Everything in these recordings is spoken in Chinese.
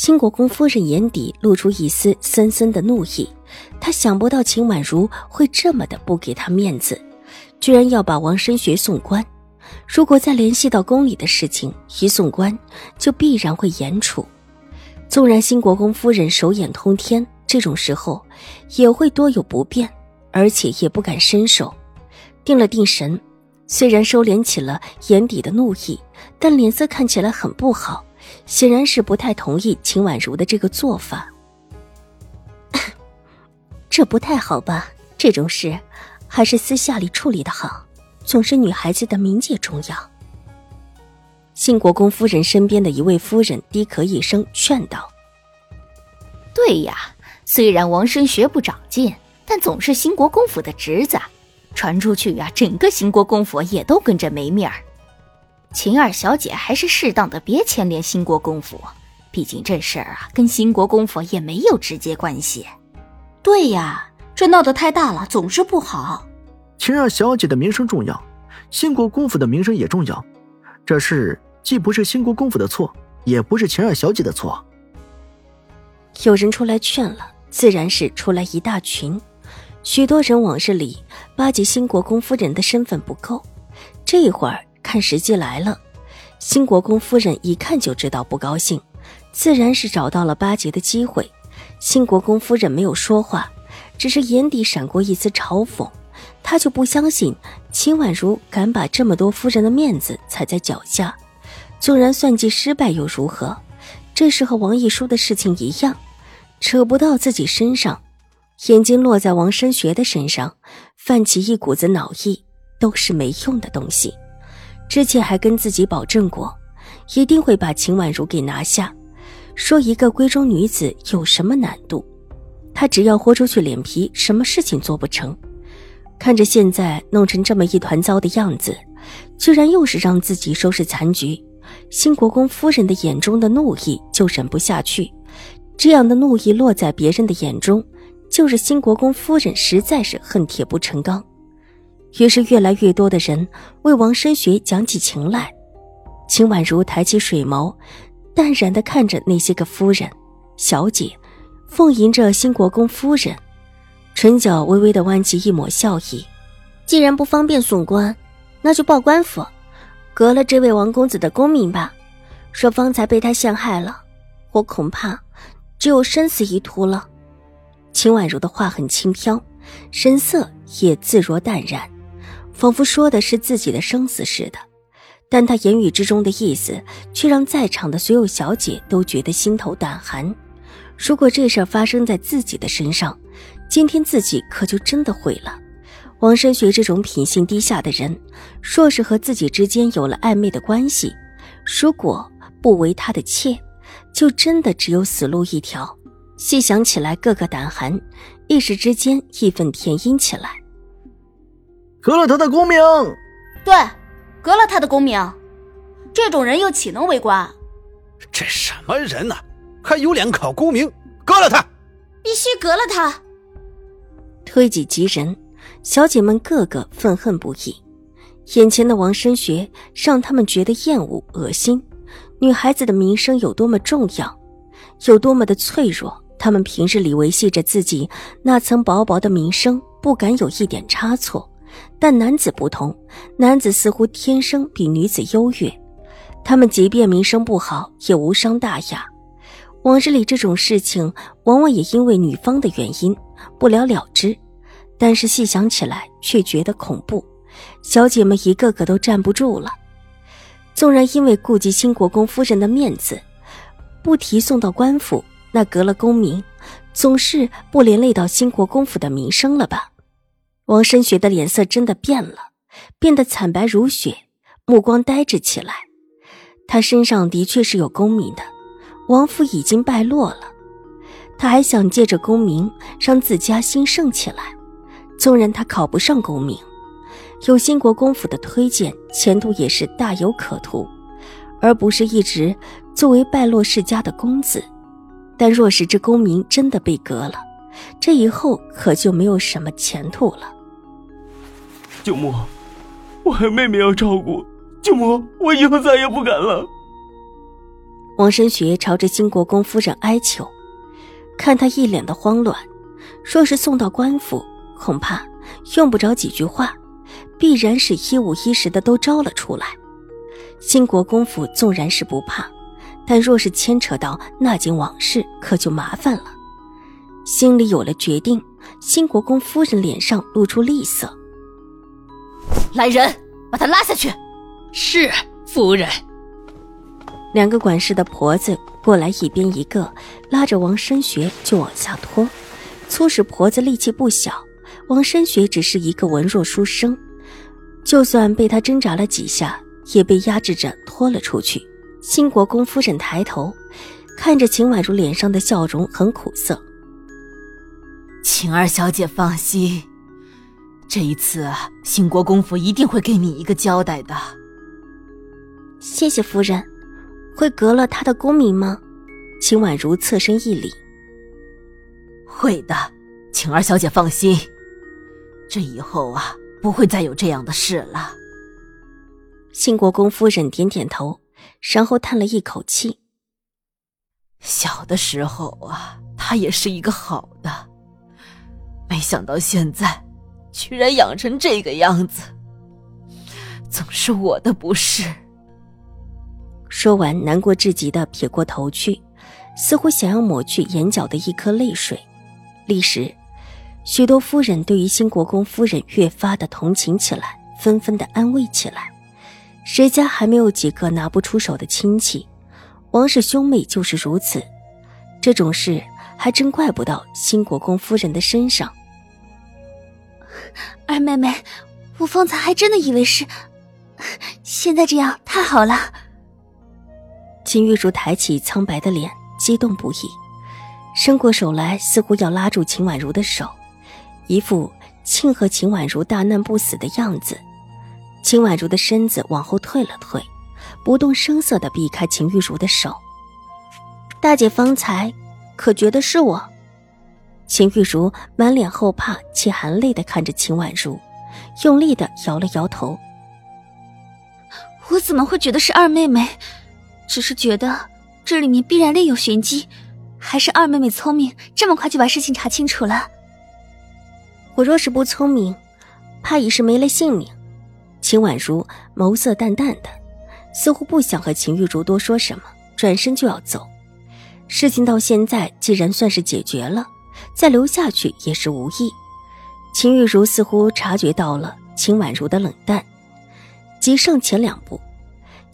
新国公夫人眼底露出一丝森森的怒意，她想不到秦婉如会这么的不给她面子，居然要把王申学送官。如果再联系到宫里的事情，一送官就必然会严处。纵然新国公夫人手眼通天，这种时候也会多有不便，而且也不敢伸手。定了定神，虽然收敛起了眼底的怒意，但脸色看起来很不好。显然是不太同意秦婉如的这个做法，这不太好吧？这种事还是私下里处理的好，总是女孩子的名节重要。信国公夫人身边的一位夫人低咳一声，劝道：“对呀，虽然王生学不长进，但总是兴国公府的侄子，传出去呀，整个兴国公府也都跟着没面儿。”秦二小姐还是适当的别牵连兴国公府，毕竟这事儿啊跟兴国公府也没有直接关系。对呀，这闹得太大了，总是不好。秦二小姐的名声重要，兴国公府的名声也重要。这事既不是兴国公府的错，也不是秦二小姐的错。有人出来劝了，自然是出来一大群。许多人往日里巴结兴国公夫人的身份不够，这会儿。看时机来了，新国公夫人一看就知道不高兴，自然是找到了巴结的机会。新国公夫人没有说话，只是眼底闪过一丝嘲讽。她就不相信秦婉如敢把这么多夫人的面子踩在脚下，纵然算计失败又如何？这是和王一书的事情一样，扯不到自己身上。眼睛落在王申学的身上，泛起一股子恼意，都是没用的东西。之前还跟自己保证过，一定会把秦婉如给拿下。说一个闺中女子有什么难度？他只要豁出去脸皮，什么事情做不成？看着现在弄成这么一团糟的样子，居然又是让自己收拾残局。新国公夫人的眼中的怒意就忍不下去，这样的怒意落在别人的眼中，就是新国公夫人实在是恨铁不成钢。于是，越来越多的人为王申学讲起情来。秦婉如抬起水眸，淡然地看着那些个夫人、小姐，奉迎着新国公夫人，唇角微微地弯起一抹笑意。既然不方便送官，那就报官府，革了这位王公子的功名吧。说方才被他陷害了，我恐怕只有生死一途了。秦婉如的话很轻飘，神色也自若淡然。仿佛说的是自己的生死似的，但他言语之中的意思却让在场的所有小姐都觉得心头胆寒。如果这事发生在自己的身上，今天自己可就真的毁了。王申学这种品性低下的人，若是和自己之间有了暧昧的关系，如果不为他的妾，就真的只有死路一条。细想起来，个个胆寒，一时之间义愤填膺起来。革了他的功名，对，革了他的功名。这种人又岂能为官？这什么人呢？还有脸考功名？革了他！必须革了他！推己及人，小姐们个个愤恨不已。眼前的王申学让他们觉得厌恶、恶心。女孩子的名声有多么重要，有多么的脆弱，他们平日里维系着自己那层薄薄的名声，不敢有一点差错。但男子不同，男子似乎天生比女子优越。他们即便名声不好，也无伤大雅。往日里这种事情，往往也因为女方的原因不了了之。但是细想起来，却觉得恐怖。小姐们一个个都站不住了。纵然因为顾及新国公夫人的面子，不提送到官府，那革了功名，总是不连累到新国公府的名声了吧？王申雪的脸色真的变了，变得惨白如雪，目光呆滞起来。他身上的确是有功名的，王府已经败落了，他还想借着功名让自家兴盛起来。纵然他考不上功名，有兴国公府的推荐，前途也是大有可图，而不是一直作为败落世家的公子。但若是这功名真的被革了，这以后可就没有什么前途了。舅母，我还有妹妹要照顾，舅母，我以后再也不敢了。王申学朝着兴国公夫人哀求，看他一脸的慌乱，若是送到官府，恐怕用不着几句话，必然是一五一十的都招了出来。兴国公府纵然是不怕，但若是牵扯到那件往事，可就麻烦了。心里有了决定，兴国公夫人脸上露出厉色。来人，把他拉下去。是夫人。两个管事的婆子过来，一边一个拉着王申学就往下拖。粗使婆子力气不小，王申学只是一个文弱书生，就算被他挣扎了几下，也被压制着拖了出去。新国公夫人抬头看着秦婉如脸上的笑容，很苦涩。晴儿小姐放心。这一次，兴国公府一定会给你一个交代的。谢谢夫人，会革了他的功名吗？秦婉如侧身一礼。会的，晴儿小姐放心，这以后啊，不会再有这样的事了。兴国公夫人点点头，然后叹了一口气。小的时候啊，他也是一个好的，没想到现在。居然养成这个样子，总是我的不是。说完，难过至极的撇过头去，似乎想要抹去眼角的一颗泪水。立时，许多夫人对于新国公夫人越发的同情起来，纷纷的安慰起来。谁家还没有几个拿不出手的亲戚？王氏兄妹就是如此。这种事还真怪不到新国公夫人的身上。二妹妹，我方才还真的以为是，现在这样太好了。秦玉茹抬起苍白的脸，激动不已，伸过手来，似乎要拉住秦婉如的手，一副庆贺秦婉如大难不死的样子。秦婉如的身子往后退了退，不动声色的避开秦玉茹的手。大姐方才可觉得是我？秦玉茹满脸后怕且含泪的看着秦婉如，用力的摇了摇头。我怎么会觉得是二妹妹？只是觉得这里面必然另有玄机，还是二妹妹聪明，这么快就把事情查清楚了。我若是不聪明，怕已是没了性命。秦婉如眸色淡淡的，似乎不想和秦玉茹多说什么，转身就要走。事情到现在既然算是解决了。再留下去也是无益。秦玉茹似乎察觉到了秦婉如的冷淡，急上前两步，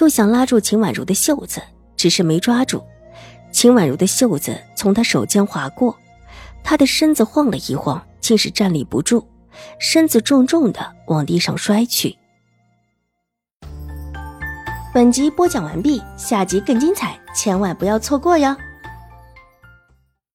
又想拉住秦婉如的袖子，只是没抓住。秦婉如的袖子从他手间划过，他的身子晃了一晃，竟是站立不住，身子重重的往地上摔去。本集播讲完毕，下集更精彩，千万不要错过哟。